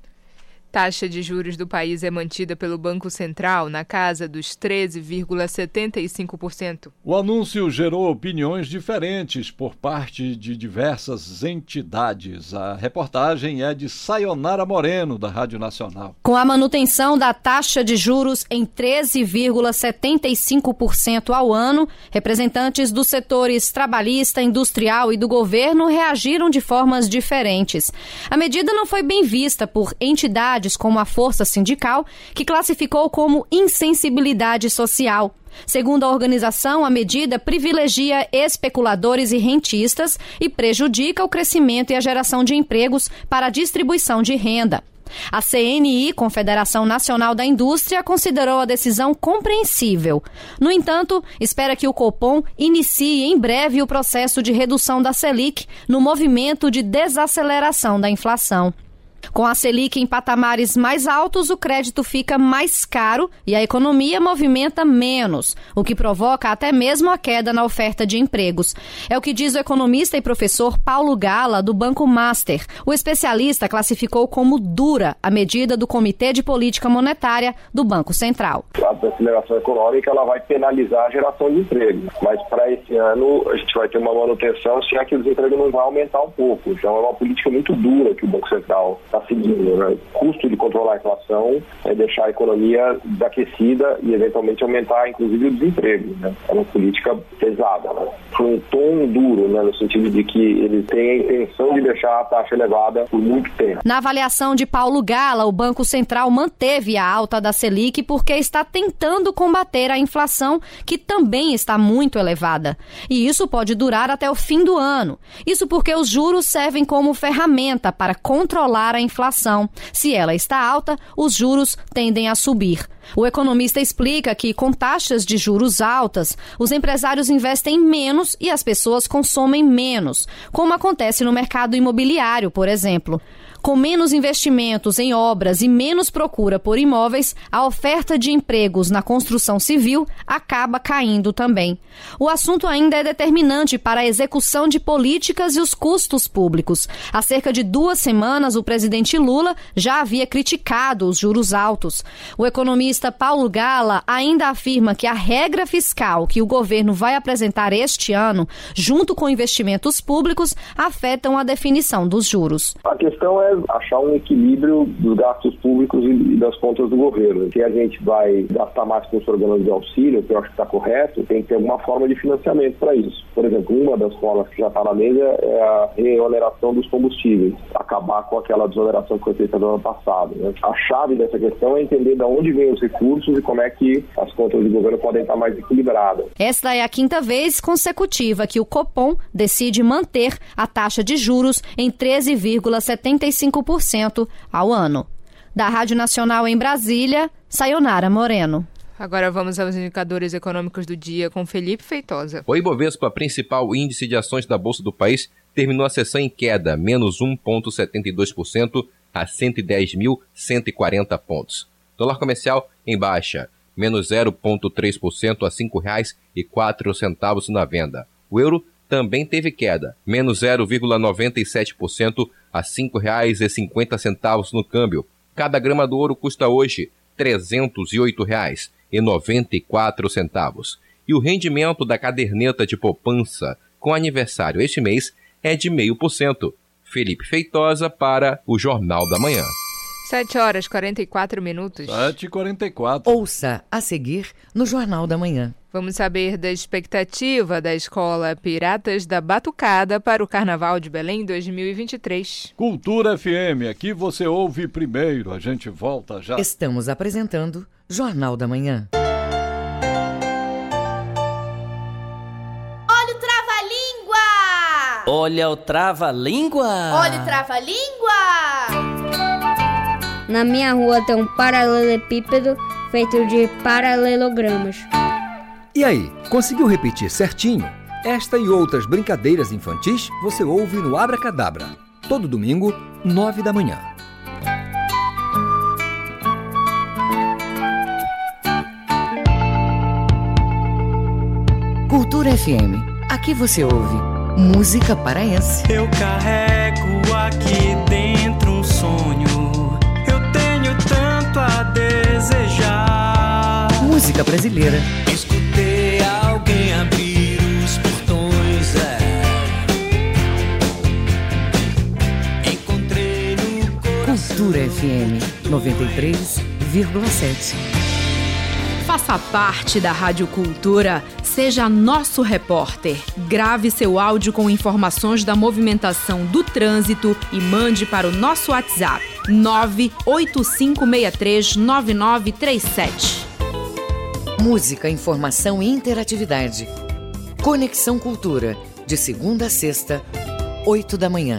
taxa de juros do país é mantida pelo Banco Central na casa dos 13,75%. O anúncio gerou opiniões diferentes por parte de diversas entidades. A reportagem é de Sayonara Moreno, da Rádio Nacional. Com a manutenção da taxa de juros em 13,75% ao ano, representantes dos setores trabalhista, industrial e do governo reagiram de formas diferentes. A medida não foi bem vista por entidades entidades como a Força Sindical, que classificou como insensibilidade social. Segundo a organização, a medida privilegia especuladores e rentistas e prejudica o crescimento e a geração de empregos para a distribuição de renda. A CNI, Confederação Nacional da Indústria, considerou a decisão compreensível. No entanto, espera que o Copom inicie em breve o processo de redução da Selic no movimento de desaceleração da inflação. Com a Selic em patamares mais altos, o crédito fica mais caro e a economia movimenta menos, o que provoca até mesmo a queda na oferta de empregos. É o que diz o economista e professor Paulo Gala, do Banco Master. O especialista classificou como dura a medida do Comitê de Política Monetária do Banco Central. A desaceleração econômica ela vai penalizar a geração de emprego, mas para esse ano a gente vai ter uma manutenção se é que o desemprego não vai aumentar um pouco. Então é uma política muito dura que o Banco Central está seguindo. Né? O custo de controlar a inflação é deixar a economia desaquecida e eventualmente aumentar, inclusive, o desemprego. Né? É uma política pesada. Né? Um tom duro, né? no sentido de que ele tem a intenção de deixar a taxa elevada por muito tempo. Na avaliação de Paulo Gala, o Banco Central manteve a alta da Selic porque está tentando combater a inflação, que também está muito elevada. E isso pode durar até o fim do ano. Isso porque os juros servem como ferramenta para controlar a inflação. Se ela está alta, os juros tendem a subir. O economista explica que, com taxas de juros altas, os empresários investem menos e as pessoas consomem menos, como acontece no mercado imobiliário, por exemplo. Com menos investimentos em obras e menos procura por imóveis, a oferta de empregos na construção civil acaba caindo também. O assunto ainda é determinante para a execução de políticas e os custos públicos. Há cerca de duas semanas, o presidente Lula já havia criticado os juros altos. O economista Paulo Gala ainda afirma que a regra fiscal que o governo vai apresentar este ano, junto com investimentos públicos, afetam a definição dos juros. A questão é achar um equilíbrio dos gastos públicos e das contas do governo. Se a gente vai gastar mais com os programas de auxílio, que eu acho que está correto, tem que ter alguma forma de financiamento para isso. Por exemplo, uma das formas que já está na mesa é a reoneração dos combustíveis, acabar com aquela desoneração que foi feita no ano passado. Né? A chave dessa questão é entender de onde vêm os recursos e como é que as contas do governo podem estar mais equilibradas. Esta é a quinta vez consecutiva que o Copom decide manter a taxa de juros em 13,75 5% ao ano. Da Rádio Nacional em Brasília, Sayonara Moreno. Agora vamos aos indicadores econômicos do dia com Felipe Feitosa. O Ibovespa, principal índice de ações da Bolsa do país, terminou a sessão em queda, menos 1,72% a 110.140 pontos. Dólar comercial em baixa, menos 0,3% a R$ 5,04 na venda. O euro também teve queda, menos 0,97% a R$ 5,50 no câmbio. Cada grama do ouro custa hoje R$ 308,94. E o rendimento da caderneta de poupança com aniversário este mês é de 0,5%. Felipe Feitosa para o Jornal da Manhã. 7 horas 44 minutos. 7 e 44 Ouça a seguir no Jornal da Manhã. Vamos saber da expectativa da Escola Piratas da Batucada para o Carnaval de Belém 2023. Cultura FM, aqui você ouve primeiro. A gente volta já. Estamos apresentando Jornal da Manhã. Olha o trava-língua! Olha o trava-língua! Olha o trava-língua! Na minha rua tem um paralelepípedo feito de paralelogramas. E aí, conseguiu repetir certinho? Esta e outras brincadeiras infantis você ouve no Abra Cadabra, todo domingo, nove da manhã. Cultura FM. Aqui você ouve música paraense. Eu carrego aqui dentro um sonho. Eu tenho tanto a desejar. Música brasileira. Escutei Cultura FM 93,7. Faça parte da Rádio Cultura. Seja nosso repórter. Grave seu áudio com informações da movimentação do trânsito e mande para o nosso WhatsApp 985639937. Música, informação e interatividade. Conexão Cultura, de segunda a sexta, 8 da manhã.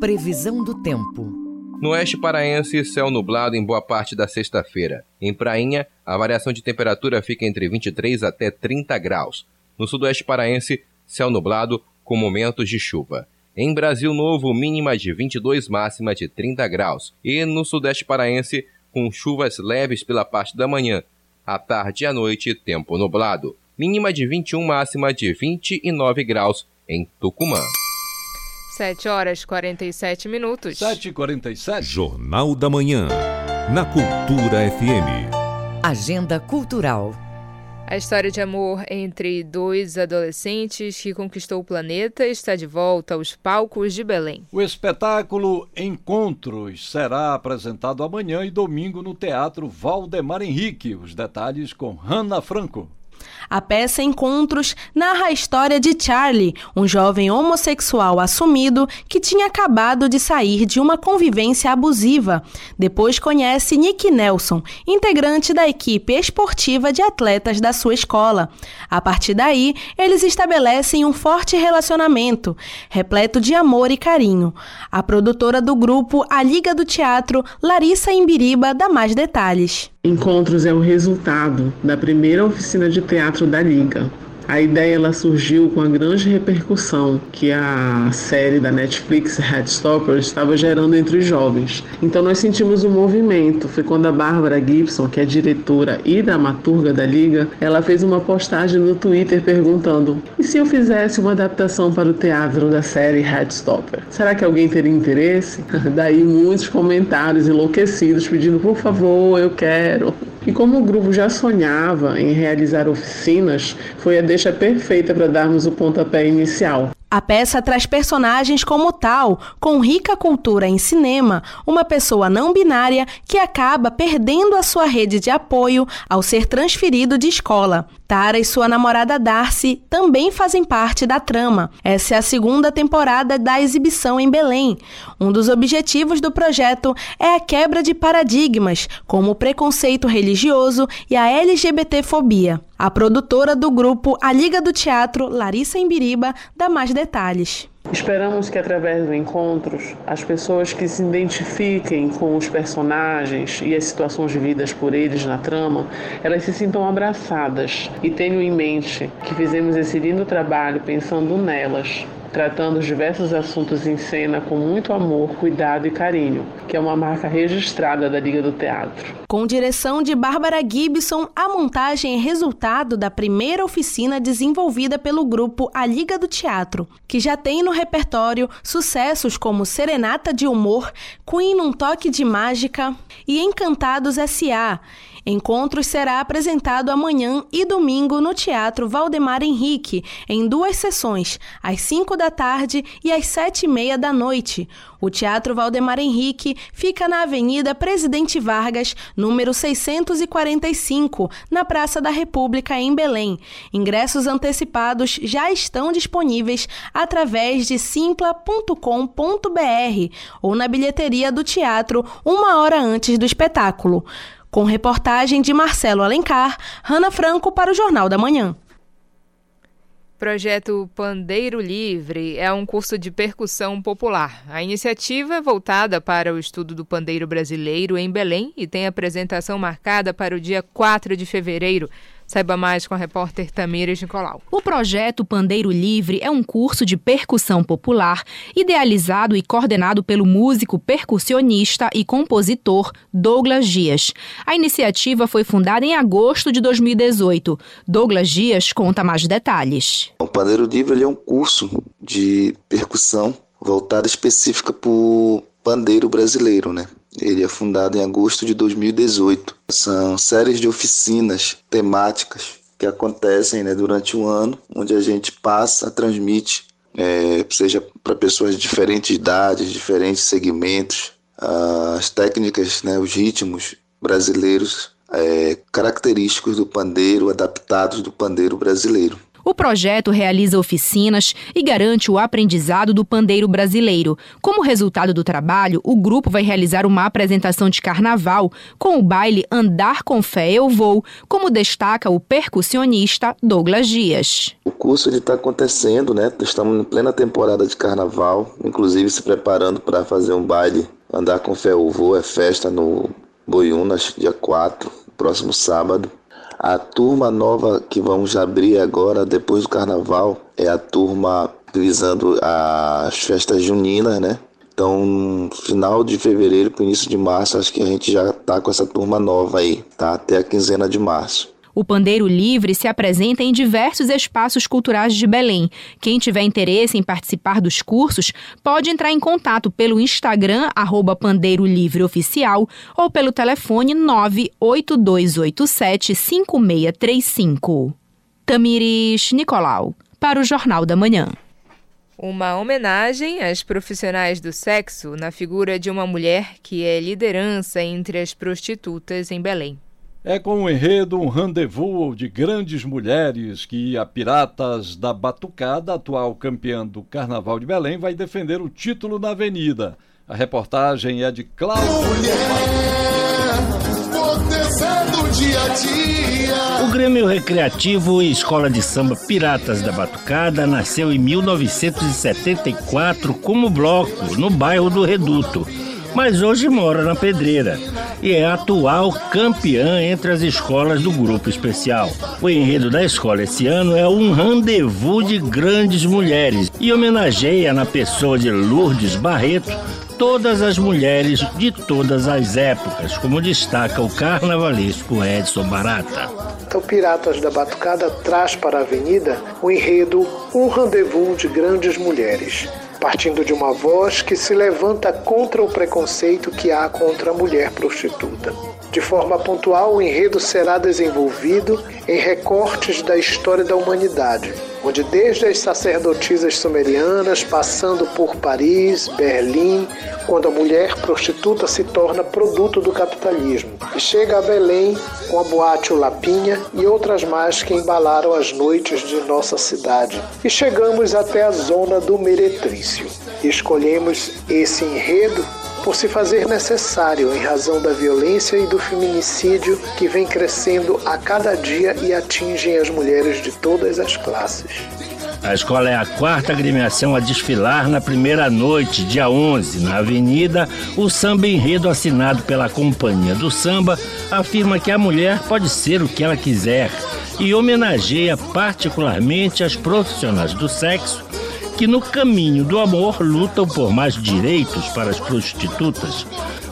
Previsão do tempo. No oeste paraense, céu nublado em boa parte da sexta-feira. Em Prainha, a variação de temperatura fica entre 23 até 30 graus. No sudoeste paraense, céu nublado com momentos de chuva. Em Brasil Novo, mínima de 22, máxima de 30 graus. E no sudeste paraense, com chuvas leves pela parte da manhã. À tarde e à noite, tempo nublado. Mínima de 21, máxima de 29 graus em Tucumã. 7 horas 47 minutos. 7 e 47 Jornal da Manhã. Na Cultura FM. Agenda Cultural. A história de amor entre dois adolescentes que conquistou o planeta está de volta aos palcos de Belém. O espetáculo Encontros será apresentado amanhã e domingo no Teatro Valdemar Henrique. Os detalhes com Hanna Franco. A peça Encontros narra a história de Charlie, um jovem homossexual assumido que tinha acabado de sair de uma convivência abusiva. Depois conhece Nick Nelson, integrante da equipe esportiva de atletas da sua escola. A partir daí, eles estabelecem um forte relacionamento, repleto de amor e carinho. A produtora do grupo A Liga do Teatro, Larissa Imbiriba, dá mais detalhes. Encontros é o resultado da primeira oficina de teatro da Liga. A ideia ela surgiu com a grande repercussão que a série da Netflix Headstopper estava gerando entre os jovens. Então nós sentimos um movimento. Foi quando a Bárbara Gibson, que é diretora e dramaturga da Liga, ela fez uma postagem no Twitter perguntando: "E se eu fizesse uma adaptação para o teatro da série Headstopper? Será que alguém teria interesse?" Daí muitos comentários enlouquecidos pedindo: "Por favor, eu quero." E como o grupo já sonhava em realizar oficinas, foi a deixa perfeita para darmos o pontapé inicial. A peça traz personagens como tal, com rica cultura em cinema, uma pessoa não binária que acaba perdendo a sua rede de apoio ao ser transferido de escola. Tara e sua namorada Darcy também fazem parte da trama. Essa é a segunda temporada da exibição em Belém. Um dos objetivos do projeto é a quebra de paradigmas, como o preconceito religioso e a LGBTfobia. A produtora do grupo A Liga do Teatro, Larissa Embiriba, dá mais detalhes. Esperamos que através dos encontros as pessoas que se identifiquem com os personagens e as situações vividas por eles na trama, elas se sintam abraçadas. E tenham em mente que fizemos esse lindo trabalho pensando nelas, tratando os diversos assuntos em cena com muito amor, cuidado e carinho, que é uma marca registrada da Liga do Teatro. Com direção de Bárbara Gibson, a montagem é resultado da primeira oficina desenvolvida pelo grupo A Liga do Teatro, que já tem no repertório sucessos como Serenata de Humor, Queen num Toque de Mágica e Encantados S.A., Encontros será apresentado amanhã e domingo no Teatro Valdemar Henrique, em duas sessões, às 5 da tarde e às sete e meia da noite. O Teatro Valdemar Henrique fica na Avenida Presidente Vargas, número 645, na Praça da República, em Belém. Ingressos antecipados já estão disponíveis através de simpla.com.br ou na bilheteria do teatro uma hora antes do espetáculo. Com reportagem de Marcelo Alencar, Rana Franco para o Jornal da Manhã. Projeto Pandeiro Livre é um curso de percussão popular. A iniciativa é voltada para o estudo do pandeiro brasileiro em Belém e tem apresentação marcada para o dia 4 de fevereiro. Saiba mais com a repórter Tamires Nicolau. O projeto Pandeiro Livre é um curso de percussão popular idealizado e coordenado pelo músico percussionista e compositor Douglas Dias. A iniciativa foi fundada em agosto de 2018. Douglas Dias conta mais detalhes. O Pandeiro Livre é um curso de percussão voltado específica para o pandeiro brasileiro, né? Ele é fundado em agosto de 2018. São séries de oficinas temáticas que acontecem né, durante o ano, onde a gente passa, transmite, é, seja para pessoas de diferentes idades, diferentes segmentos, as técnicas, né, os ritmos brasileiros é, característicos do pandeiro, adaptados do pandeiro brasileiro. O projeto realiza oficinas e garante o aprendizado do pandeiro brasileiro. Como resultado do trabalho, o grupo vai realizar uma apresentação de carnaval com o baile Andar com Fé Eu Vou, como destaca o percussionista Douglas Dias. O curso está acontecendo, né? Estamos em plena temporada de carnaval, inclusive se preparando para fazer um baile Andar com Fé Eu Vou, é festa no Boiunas, dia 4, próximo sábado. A turma nova que vamos abrir agora, depois do carnaval, é a turma visando as festas juninas, né? Então, final de fevereiro para início de março, acho que a gente já tá com essa turma nova aí, tá? Até a quinzena de março. O Pandeiro Livre se apresenta em diversos espaços culturais de Belém. Quem tiver interesse em participar dos cursos pode entrar em contato pelo Instagram, arroba Pandeiro Livre Oficial, ou pelo telefone 98287 5635. Tamires Nicolau, para o Jornal da Manhã. Uma homenagem às profissionais do sexo na figura de uma mulher que é liderança entre as prostitutas em Belém. É com o enredo um rendezvous de grandes mulheres que a Piratas da Batucada, atual campeã do Carnaval de Belém, vai defender o título na Avenida. A reportagem é de Cláudio. O Grêmio Recreativo e Escola de Samba Piratas da Batucada nasceu em 1974 como bloco no bairro do Reduto mas hoje mora na Pedreira e é atual campeã entre as escolas do grupo especial. O enredo da escola esse ano é um rendezvous de grandes mulheres e homenageia na pessoa de Lourdes Barreto todas as mulheres de todas as épocas, como destaca o carnavalesco Edson Barata. Então, Piratas da Batucada traz para a avenida o enredo Um Rendezvous de Grandes Mulheres partindo de uma voz que se levanta contra o preconceito que há contra a mulher prostituta. De forma pontual, o enredo será desenvolvido em recortes da história da humanidade, onde desde as sacerdotisas sumerianas, passando por Paris, Berlim, quando a mulher prostituta se torna produto do capitalismo, e chega a Belém com a boate Lapinha e outras mais que embalaram as noites de nossa cidade. E chegamos até a zona do Meretrício. Escolhemos esse enredo por se fazer necessário em razão da violência e do feminicídio que vem crescendo a cada dia e atingem as mulheres de todas as classes. A escola é a quarta agremiação a desfilar na primeira noite, dia 11, na Avenida. O samba enredo assinado pela Companhia do Samba afirma que a mulher pode ser o que ela quiser e homenageia particularmente as profissionais do sexo que no caminho do amor lutam por mais direitos para as prostitutas,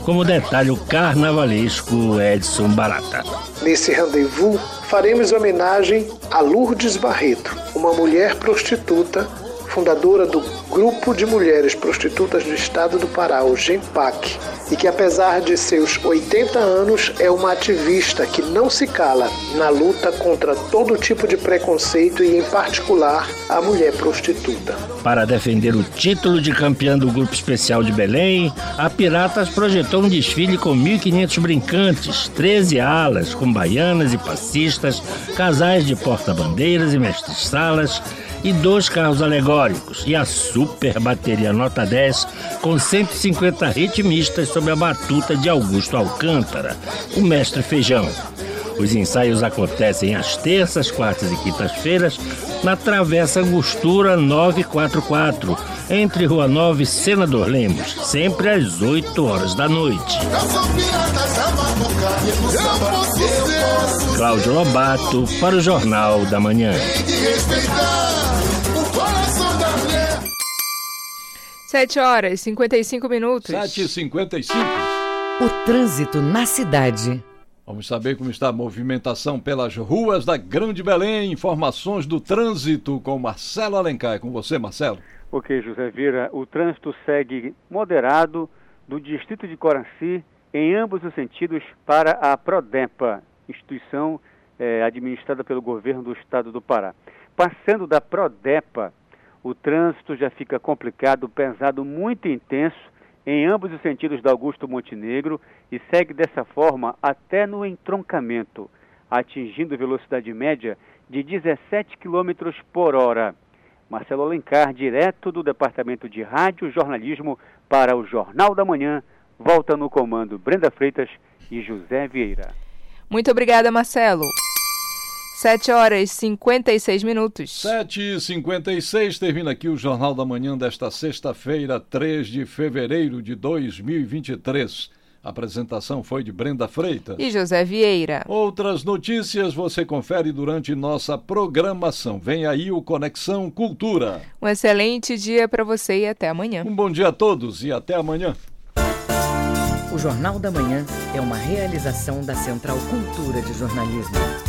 como detalhe o carnavalesco Edson Barata. Nesse rendezvous, faremos homenagem a Lourdes Barreto, uma mulher prostituta, fundadora do Grupo de Mulheres Prostitutas do Estado do Pará, o GEMPAC, e que apesar de seus 80 anos é uma ativista que não se cala na luta contra todo tipo de preconceito e em particular a mulher prostituta. Para defender o título de campeã do Grupo Especial de Belém, a Piratas projetou um desfile com 1.500 brincantes, 13 alas com baianas e passistas, casais de porta-bandeiras e mestres-salas, e dois carros alegóricos e a super bateria nota 10 com 150 ritmistas sob a batuta de Augusto Alcântara, o mestre feijão. Os ensaios acontecem às terças, quartas e quintas-feiras na Travessa Angostura 944, entre Rua 9 e Senador Lemos, sempre às 8 horas da noite. Cláudio Lobato para o Jornal da Manhã. 7 horas e 55 minutos. 7 e 55 O trânsito na cidade. Vamos saber como está a movimentação pelas ruas da Grande Belém. Informações do trânsito com Marcelo Alencar. É com você, Marcelo. Ok, José Vira. O trânsito segue moderado do distrito de Coraci em ambos os sentidos para a Prodepa, instituição eh, administrada pelo governo do estado do Pará. Passando da Prodepa, o trânsito já fica complicado, pesado, muito intenso em ambos os sentidos da Augusto Montenegro e segue dessa forma até no entroncamento, atingindo velocidade média de 17 km por hora. Marcelo Alencar, direto do Departamento de Rádio Jornalismo para o Jornal da Manhã, volta no comando Brenda Freitas e José Vieira. Muito obrigada, Marcelo. 7 horas e 56 minutos. 7 e 56 termina aqui o Jornal da Manhã desta sexta-feira, 3 de fevereiro de 2023. A apresentação foi de Brenda Freitas e José Vieira. Outras notícias você confere durante nossa programação. Vem aí o Conexão Cultura. Um excelente dia para você e até amanhã. Um bom dia a todos e até amanhã. O Jornal da Manhã é uma realização da Central Cultura de Jornalismo.